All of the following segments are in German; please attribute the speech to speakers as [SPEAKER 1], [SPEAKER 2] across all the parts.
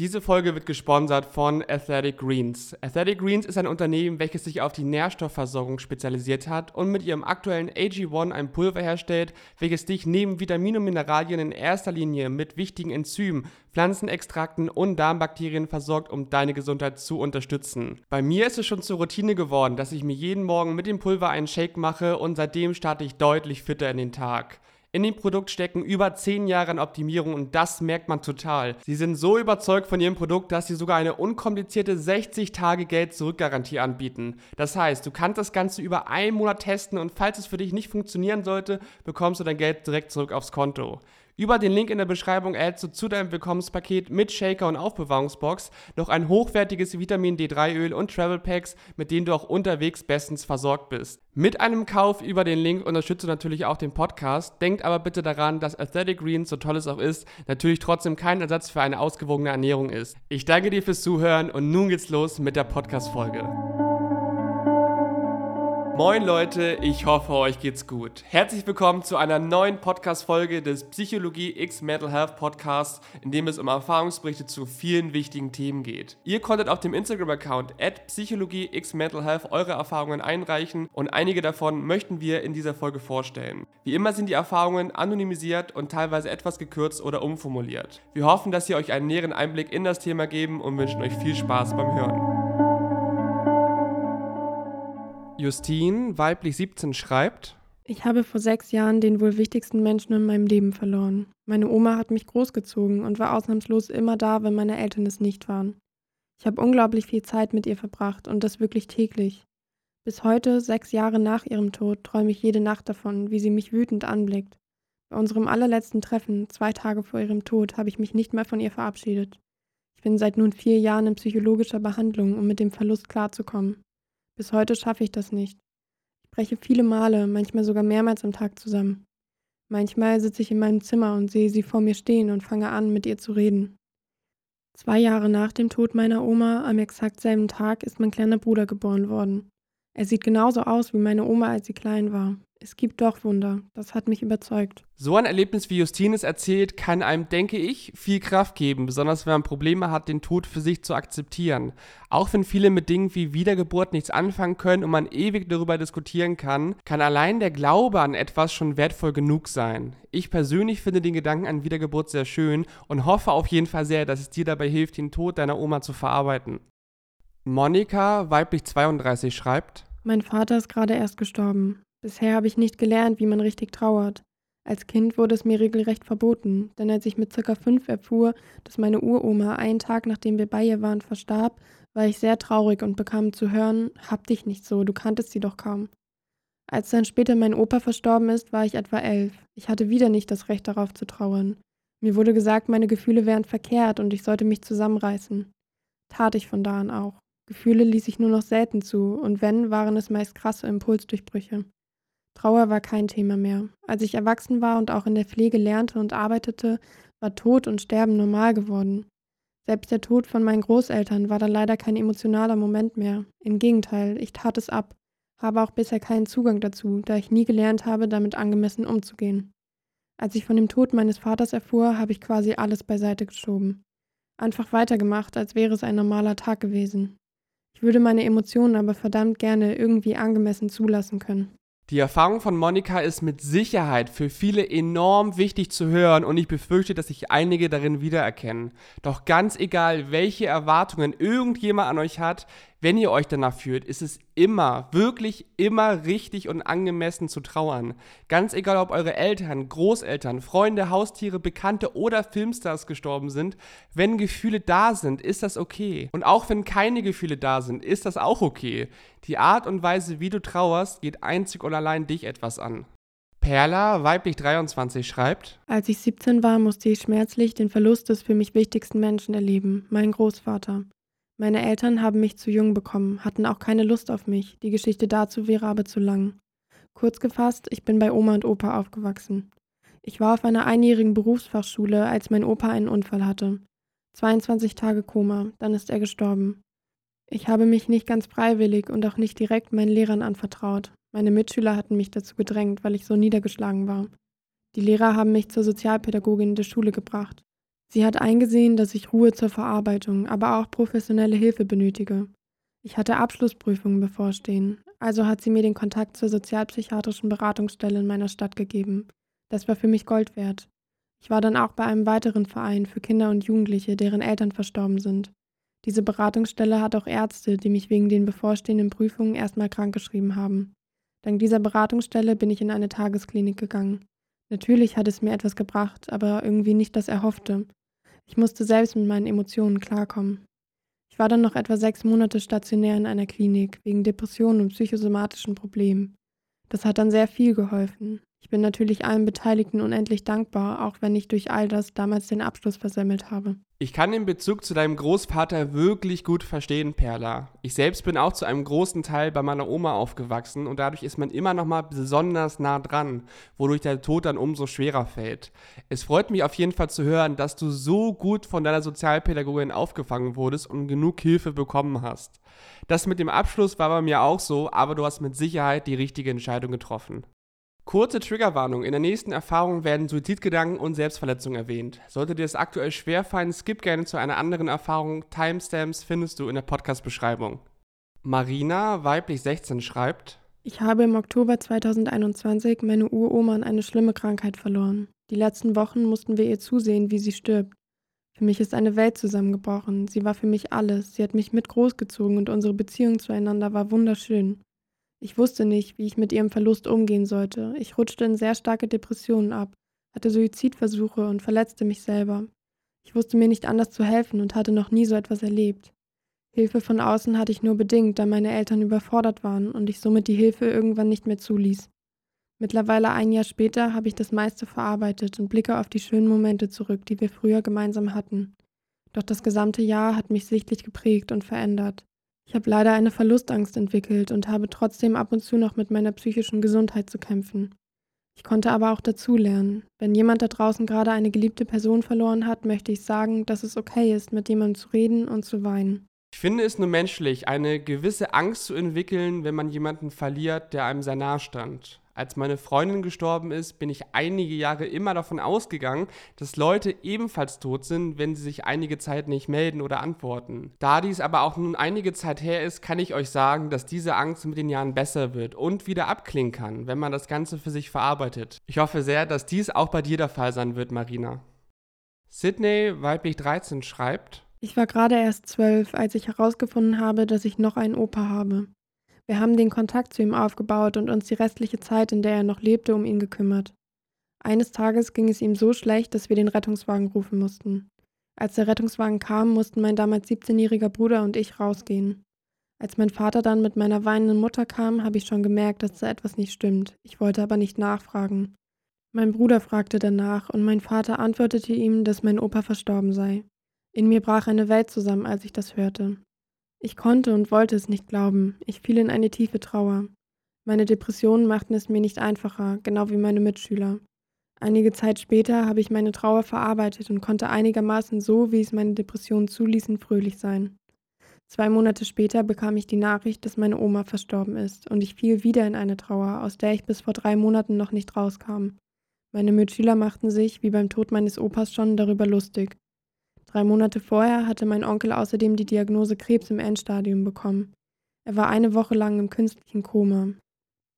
[SPEAKER 1] Diese Folge wird gesponsert von Athletic Greens. Athletic Greens ist ein Unternehmen, welches sich auf die Nährstoffversorgung spezialisiert hat und mit ihrem aktuellen AG1 ein Pulver herstellt, welches dich neben Vitaminen und Mineralien in erster Linie mit wichtigen Enzymen, Pflanzenextrakten und Darmbakterien versorgt, um deine Gesundheit zu unterstützen. Bei mir ist es schon zur Routine geworden, dass ich mir jeden Morgen mit dem Pulver einen Shake mache und seitdem starte ich deutlich fitter in den Tag. In dem Produkt stecken über 10 Jahre an Optimierung und das merkt man total. Sie sind so überzeugt von ihrem Produkt, dass sie sogar eine unkomplizierte 60-Tage-Geld-Zurück-Garantie anbieten. Das heißt, du kannst das Ganze über einen Monat testen und falls es für dich nicht funktionieren sollte, bekommst du dein Geld direkt zurück aufs Konto. Über den Link in der Beschreibung erhältst du zu deinem Willkommenspaket mit Shaker und Aufbewahrungsbox noch ein hochwertiges Vitamin D3-Öl und Travel Packs, mit denen du auch unterwegs bestens versorgt bist. Mit einem Kauf über den Link unterstützt du natürlich auch den Podcast. Denkt aber bitte daran, dass Athletic Greens, so toll es auch ist, natürlich trotzdem kein Ersatz für eine ausgewogene Ernährung ist. Ich danke dir fürs Zuhören und nun geht's los mit der Podcast-Folge. Moin Leute, ich hoffe, euch geht's gut. Herzlich willkommen zu einer neuen Podcast-Folge des Psychologie X Mental Health Podcasts, in dem es um Erfahrungsberichte zu vielen wichtigen Themen geht. Ihr konntet auf dem Instagram-Account at Psychologie X Mental Health eure Erfahrungen einreichen und einige davon möchten wir in dieser Folge vorstellen. Wie immer sind die Erfahrungen anonymisiert und teilweise etwas gekürzt oder umformuliert. Wir hoffen, dass sie euch einen näheren Einblick in das Thema geben und wünschen euch viel Spaß beim Hören. Justine, weiblich 17, schreibt:
[SPEAKER 2] Ich habe vor sechs Jahren den wohl wichtigsten Menschen in meinem Leben verloren. Meine Oma hat mich großgezogen und war ausnahmslos immer da, wenn meine Eltern es nicht waren. Ich habe unglaublich viel Zeit mit ihr verbracht und das wirklich täglich. Bis heute, sechs Jahre nach ihrem Tod, träume ich jede Nacht davon, wie sie mich wütend anblickt. Bei unserem allerletzten Treffen, zwei Tage vor ihrem Tod, habe ich mich nicht mehr von ihr verabschiedet. Ich bin seit nun vier Jahren in psychologischer Behandlung, um mit dem Verlust klarzukommen. Bis heute schaffe ich das nicht. Ich breche viele Male, manchmal sogar mehrmals am Tag zusammen. Manchmal sitze ich in meinem Zimmer und sehe sie vor mir stehen und fange an, mit ihr zu reden. Zwei Jahre nach dem Tod meiner Oma, am exakt selben Tag, ist mein kleiner Bruder geboren worden. Er sieht genauso aus wie meine Oma, als sie klein war. Es gibt doch Wunder. Das hat mich überzeugt.
[SPEAKER 1] So ein Erlebnis, wie Justine es erzählt, kann einem, denke ich, viel Kraft geben, besonders wenn man Probleme hat, den Tod für sich zu akzeptieren. Auch wenn viele mit Dingen wie Wiedergeburt nichts anfangen können und man ewig darüber diskutieren kann, kann allein der Glaube an etwas schon wertvoll genug sein. Ich persönlich finde den Gedanken an Wiedergeburt sehr schön und hoffe auf jeden Fall sehr, dass es dir dabei hilft, den Tod deiner Oma zu verarbeiten. Monika, weiblich 32, schreibt:
[SPEAKER 2] Mein Vater ist gerade erst gestorben. Bisher habe ich nicht gelernt, wie man richtig trauert. Als Kind wurde es mir regelrecht verboten, denn als ich mit circa fünf erfuhr, dass meine Uroma einen Tag nachdem wir bei ihr waren verstarb, war ich sehr traurig und bekam zu hören, hab dich nicht so, du kanntest sie doch kaum. Als dann später mein Opa verstorben ist, war ich etwa elf. Ich hatte wieder nicht das Recht darauf zu trauern. Mir wurde gesagt, meine Gefühle wären verkehrt und ich sollte mich zusammenreißen. Tat ich von da an auch. Gefühle ließ ich nur noch selten zu, und wenn, waren es meist krasse Impulsdurchbrüche. Trauer war kein Thema mehr. Als ich erwachsen war und auch in der Pflege lernte und arbeitete, war Tod und Sterben normal geworden. Selbst der Tod von meinen Großeltern war dann leider kein emotionaler Moment mehr. Im Gegenteil, ich tat es ab, habe auch bisher keinen Zugang dazu, da ich nie gelernt habe, damit angemessen umzugehen. Als ich von dem Tod meines Vaters erfuhr, habe ich quasi alles beiseite geschoben. Einfach weitergemacht, als wäre es ein normaler Tag gewesen. Würde meine Emotionen aber verdammt gerne irgendwie angemessen zulassen können.
[SPEAKER 1] Die Erfahrung von Monika ist mit Sicherheit für viele enorm wichtig zu hören und ich befürchte, dass sich einige darin wiedererkennen. Doch ganz egal, welche Erwartungen irgendjemand an euch hat, wenn ihr euch danach fühlt, ist es immer, wirklich immer richtig und angemessen zu trauern. Ganz egal, ob eure Eltern, Großeltern, Freunde, Haustiere, Bekannte oder Filmstars gestorben sind, wenn Gefühle da sind, ist das okay. Und auch wenn keine Gefühle da sind, ist das auch okay. Die Art und Weise, wie du trauerst, geht einzig und allein dich etwas an. Perla, weiblich 23, schreibt:
[SPEAKER 2] Als ich 17 war, musste ich schmerzlich den Verlust des für mich wichtigsten Menschen erleben, meinen Großvater. Meine Eltern haben mich zu jung bekommen, hatten auch keine Lust auf mich. Die Geschichte dazu wäre aber zu lang. Kurz gefasst, ich bin bei Oma und Opa aufgewachsen. Ich war auf einer einjährigen Berufsfachschule, als mein Opa einen Unfall hatte. 22 Tage Koma, dann ist er gestorben. Ich habe mich nicht ganz freiwillig und auch nicht direkt meinen Lehrern anvertraut. Meine Mitschüler hatten mich dazu gedrängt, weil ich so niedergeschlagen war. Die Lehrer haben mich zur Sozialpädagogin der Schule gebracht. Sie hat eingesehen, dass ich Ruhe zur Verarbeitung, aber auch professionelle Hilfe benötige. Ich hatte Abschlussprüfungen bevorstehen, also hat sie mir den Kontakt zur sozialpsychiatrischen Beratungsstelle in meiner Stadt gegeben. Das war für mich Gold wert. Ich war dann auch bei einem weiteren Verein für Kinder und Jugendliche, deren Eltern verstorben sind. Diese Beratungsstelle hat auch Ärzte, die mich wegen den bevorstehenden Prüfungen erstmal krankgeschrieben haben. Dank dieser Beratungsstelle bin ich in eine Tagesklinik gegangen. Natürlich hat es mir etwas gebracht, aber irgendwie nicht das Erhoffte. Ich musste selbst mit meinen Emotionen klarkommen. Ich war dann noch etwa sechs Monate stationär in einer Klinik wegen Depressionen und psychosomatischen Problemen. Das hat dann sehr viel geholfen. Ich bin natürlich allen Beteiligten unendlich dankbar, auch wenn ich durch all das damals den Abschluss versemmelt habe.
[SPEAKER 1] Ich kann den Bezug zu deinem Großvater wirklich gut verstehen, Perla. Ich selbst bin auch zu einem großen Teil bei meiner Oma aufgewachsen und dadurch ist man immer noch mal besonders nah dran, wodurch der Tod dann umso schwerer fällt. Es freut mich auf jeden Fall zu hören, dass du so gut von deiner Sozialpädagogin aufgefangen wurdest und genug Hilfe bekommen hast. Das mit dem Abschluss war bei mir auch so, aber du hast mit Sicherheit die richtige Entscheidung getroffen. Kurze Triggerwarnung. In der nächsten Erfahrung werden Suizidgedanken und Selbstverletzung erwähnt. Sollte dir es aktuell schwerfallen, skip gerne zu einer anderen Erfahrung. Timestamps findest du in der Podcast-Beschreibung. Marina, weiblich 16, schreibt:
[SPEAKER 2] Ich habe im Oktober 2021 meine Uroma an eine schlimme Krankheit verloren. Die letzten Wochen mussten wir ihr zusehen, wie sie stirbt. Für mich ist eine Welt zusammengebrochen. Sie war für mich alles. Sie hat mich mit großgezogen und unsere Beziehung zueinander war wunderschön. Ich wusste nicht, wie ich mit ihrem Verlust umgehen sollte. Ich rutschte in sehr starke Depressionen ab, hatte Suizidversuche und verletzte mich selber. Ich wusste mir nicht anders zu helfen und hatte noch nie so etwas erlebt. Hilfe von außen hatte ich nur bedingt, da meine Eltern überfordert waren und ich somit die Hilfe irgendwann nicht mehr zuließ. Mittlerweile ein Jahr später habe ich das meiste verarbeitet und blicke auf die schönen Momente zurück, die wir früher gemeinsam hatten. Doch das gesamte Jahr hat mich sichtlich geprägt und verändert. Ich habe leider eine Verlustangst entwickelt und habe trotzdem ab und zu noch mit meiner psychischen Gesundheit zu kämpfen. Ich konnte aber auch dazulernen. Wenn jemand da draußen gerade eine geliebte Person verloren hat, möchte ich sagen, dass es okay ist, mit jemandem zu reden und zu weinen.
[SPEAKER 1] Ich finde es nur menschlich, eine gewisse Angst zu entwickeln, wenn man jemanden verliert, der einem sehr nahe stand. Als meine Freundin gestorben ist, bin ich einige Jahre immer davon ausgegangen, dass Leute ebenfalls tot sind, wenn sie sich einige Zeit nicht melden oder antworten. Da dies aber auch nun einige Zeit her ist, kann ich euch sagen, dass diese Angst mit den Jahren besser wird und wieder abklingen kann, wenn man das Ganze für sich verarbeitet. Ich hoffe sehr, dass dies auch bei dir der Fall sein wird, Marina. Sydney, weiblich 13, schreibt,
[SPEAKER 2] ich war gerade erst zwölf, als ich herausgefunden habe, dass ich noch einen Opa habe. Wir haben den Kontakt zu ihm aufgebaut und uns die restliche Zeit, in der er noch lebte, um ihn gekümmert. Eines Tages ging es ihm so schlecht, dass wir den Rettungswagen rufen mussten. Als der Rettungswagen kam, mussten mein damals 17-jähriger Bruder und ich rausgehen. Als mein Vater dann mit meiner weinenden Mutter kam, habe ich schon gemerkt, dass da etwas nicht stimmt. Ich wollte aber nicht nachfragen. Mein Bruder fragte danach und mein Vater antwortete ihm, dass mein Opa verstorben sei. In mir brach eine Welt zusammen, als ich das hörte. Ich konnte und wollte es nicht glauben. Ich fiel in eine tiefe Trauer. Meine Depressionen machten es mir nicht einfacher, genau wie meine Mitschüler. Einige Zeit später habe ich meine Trauer verarbeitet und konnte einigermaßen so, wie es meine Depressionen zuließen, fröhlich sein. Zwei Monate später bekam ich die Nachricht, dass meine Oma verstorben ist, und ich fiel wieder in eine Trauer, aus der ich bis vor drei Monaten noch nicht rauskam. Meine Mitschüler machten sich, wie beim Tod meines Opas schon, darüber lustig. Drei Monate vorher hatte mein Onkel außerdem die Diagnose Krebs im Endstadium bekommen. Er war eine Woche lang im künstlichen Koma.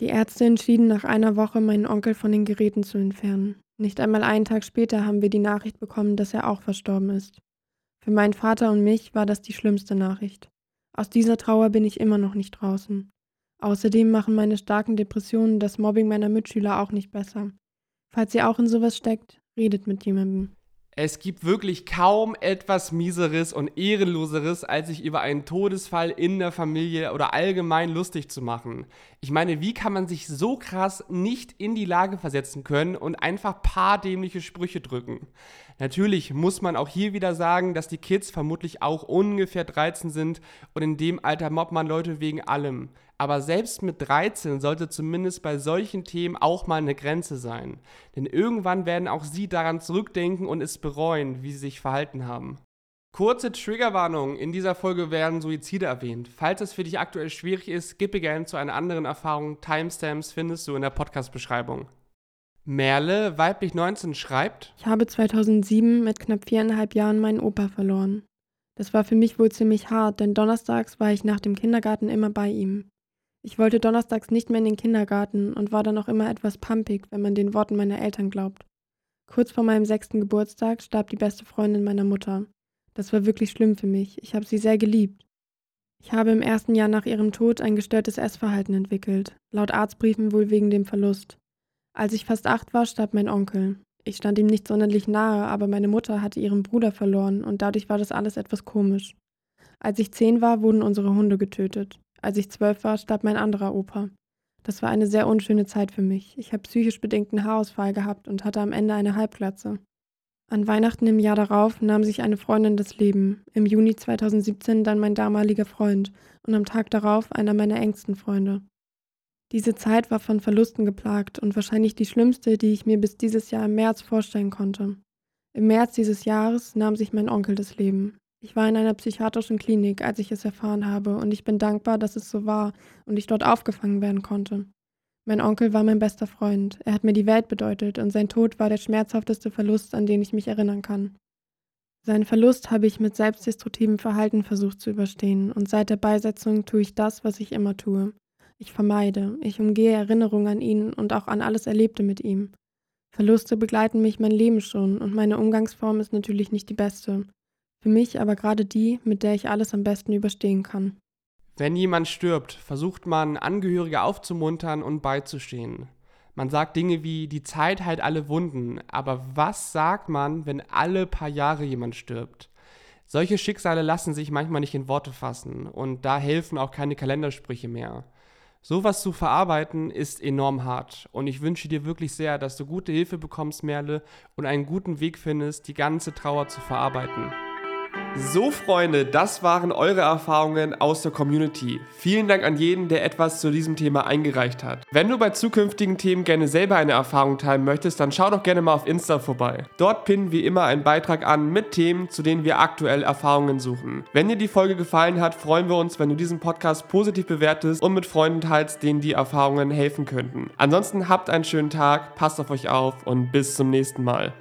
[SPEAKER 2] Die Ärzte entschieden nach einer Woche, meinen Onkel von den Geräten zu entfernen. Nicht einmal einen Tag später haben wir die Nachricht bekommen, dass er auch verstorben ist. Für meinen Vater und mich war das die schlimmste Nachricht. Aus dieser Trauer bin ich immer noch nicht draußen. Außerdem machen meine starken Depressionen das Mobbing meiner Mitschüler auch nicht besser. Falls ihr auch in sowas steckt, redet mit jemandem.
[SPEAKER 1] Es gibt wirklich kaum etwas Mieseres und Ehrenloseres, als sich über einen Todesfall in der Familie oder allgemein lustig zu machen. Ich meine, wie kann man sich so krass nicht in die Lage versetzen können und einfach paar dämliche Sprüche drücken? Natürlich muss man auch hier wieder sagen, dass die Kids vermutlich auch ungefähr 13 sind und in dem Alter mobbt man Leute wegen allem. Aber selbst mit 13 sollte zumindest bei solchen Themen auch mal eine Grenze sein. Denn irgendwann werden auch sie daran zurückdenken und es bereuen, wie sie sich verhalten haben. Kurze Triggerwarnung, in dieser Folge werden Suizide erwähnt. Falls es für dich aktuell schwierig ist, gib gerne zu einer anderen Erfahrung. Timestamps findest du in der Podcast-Beschreibung. Merle, weiblich 19, schreibt:
[SPEAKER 2] Ich habe 2007 mit knapp viereinhalb Jahren meinen Opa verloren. Das war für mich wohl ziemlich hart, denn donnerstags war ich nach dem Kindergarten immer bei ihm. Ich wollte donnerstags nicht mehr in den Kindergarten und war dann auch immer etwas pumpig, wenn man den Worten meiner Eltern glaubt. Kurz vor meinem sechsten Geburtstag starb die beste Freundin meiner Mutter. Das war wirklich schlimm für mich. Ich habe sie sehr geliebt. Ich habe im ersten Jahr nach ihrem Tod ein gestörtes Essverhalten entwickelt, laut Arztbriefen wohl wegen dem Verlust. Als ich fast acht war, starb mein Onkel. Ich stand ihm nicht sonderlich nahe, aber meine Mutter hatte ihren Bruder verloren und dadurch war das alles etwas komisch. Als ich zehn war, wurden unsere Hunde getötet. Als ich zwölf war, starb mein anderer Opa. Das war eine sehr unschöne Zeit für mich. Ich habe psychisch bedingten Haarausfall gehabt und hatte am Ende eine Halbglatze. An Weihnachten im Jahr darauf nahm sich eine Freundin das Leben, im Juni 2017 dann mein damaliger Freund und am Tag darauf einer meiner engsten Freunde. Diese Zeit war von Verlusten geplagt und wahrscheinlich die schlimmste, die ich mir bis dieses Jahr im März vorstellen konnte. Im März dieses Jahres nahm sich mein Onkel das Leben. Ich war in einer psychiatrischen Klinik, als ich es erfahren habe, und ich bin dankbar, dass es so war und ich dort aufgefangen werden konnte. Mein Onkel war mein bester Freund, er hat mir die Welt bedeutet und sein Tod war der schmerzhafteste Verlust, an den ich mich erinnern kann. Seinen Verlust habe ich mit selbstdestruktivem Verhalten versucht zu überstehen und seit der Beisetzung tue ich das, was ich immer tue. Ich vermeide, ich umgehe Erinnerungen an ihn und auch an alles Erlebte mit ihm. Verluste begleiten mich mein Leben schon und meine Umgangsform ist natürlich nicht die beste. Für mich aber gerade die, mit der ich alles am besten überstehen kann.
[SPEAKER 1] Wenn jemand stirbt, versucht man, Angehörige aufzumuntern und beizustehen. Man sagt Dinge wie, die Zeit heilt alle Wunden, aber was sagt man, wenn alle paar Jahre jemand stirbt? Solche Schicksale lassen sich manchmal nicht in Worte fassen und da helfen auch keine Kalendersprüche mehr. Sowas zu verarbeiten ist enorm hart und ich wünsche dir wirklich sehr, dass du gute Hilfe bekommst, Merle, und einen guten Weg findest, die ganze Trauer zu verarbeiten. So, Freunde, das waren eure Erfahrungen aus der Community. Vielen Dank an jeden, der etwas zu diesem Thema eingereicht hat. Wenn du bei zukünftigen Themen gerne selber eine Erfahrung teilen möchtest, dann schau doch gerne mal auf Insta vorbei. Dort pinnen wir immer einen Beitrag an mit Themen, zu denen wir aktuell Erfahrungen suchen. Wenn dir die Folge gefallen hat, freuen wir uns, wenn du diesen Podcast positiv bewertest und mit Freunden teilst, denen die Erfahrungen helfen könnten. Ansonsten habt einen schönen Tag, passt auf euch auf und bis zum nächsten Mal.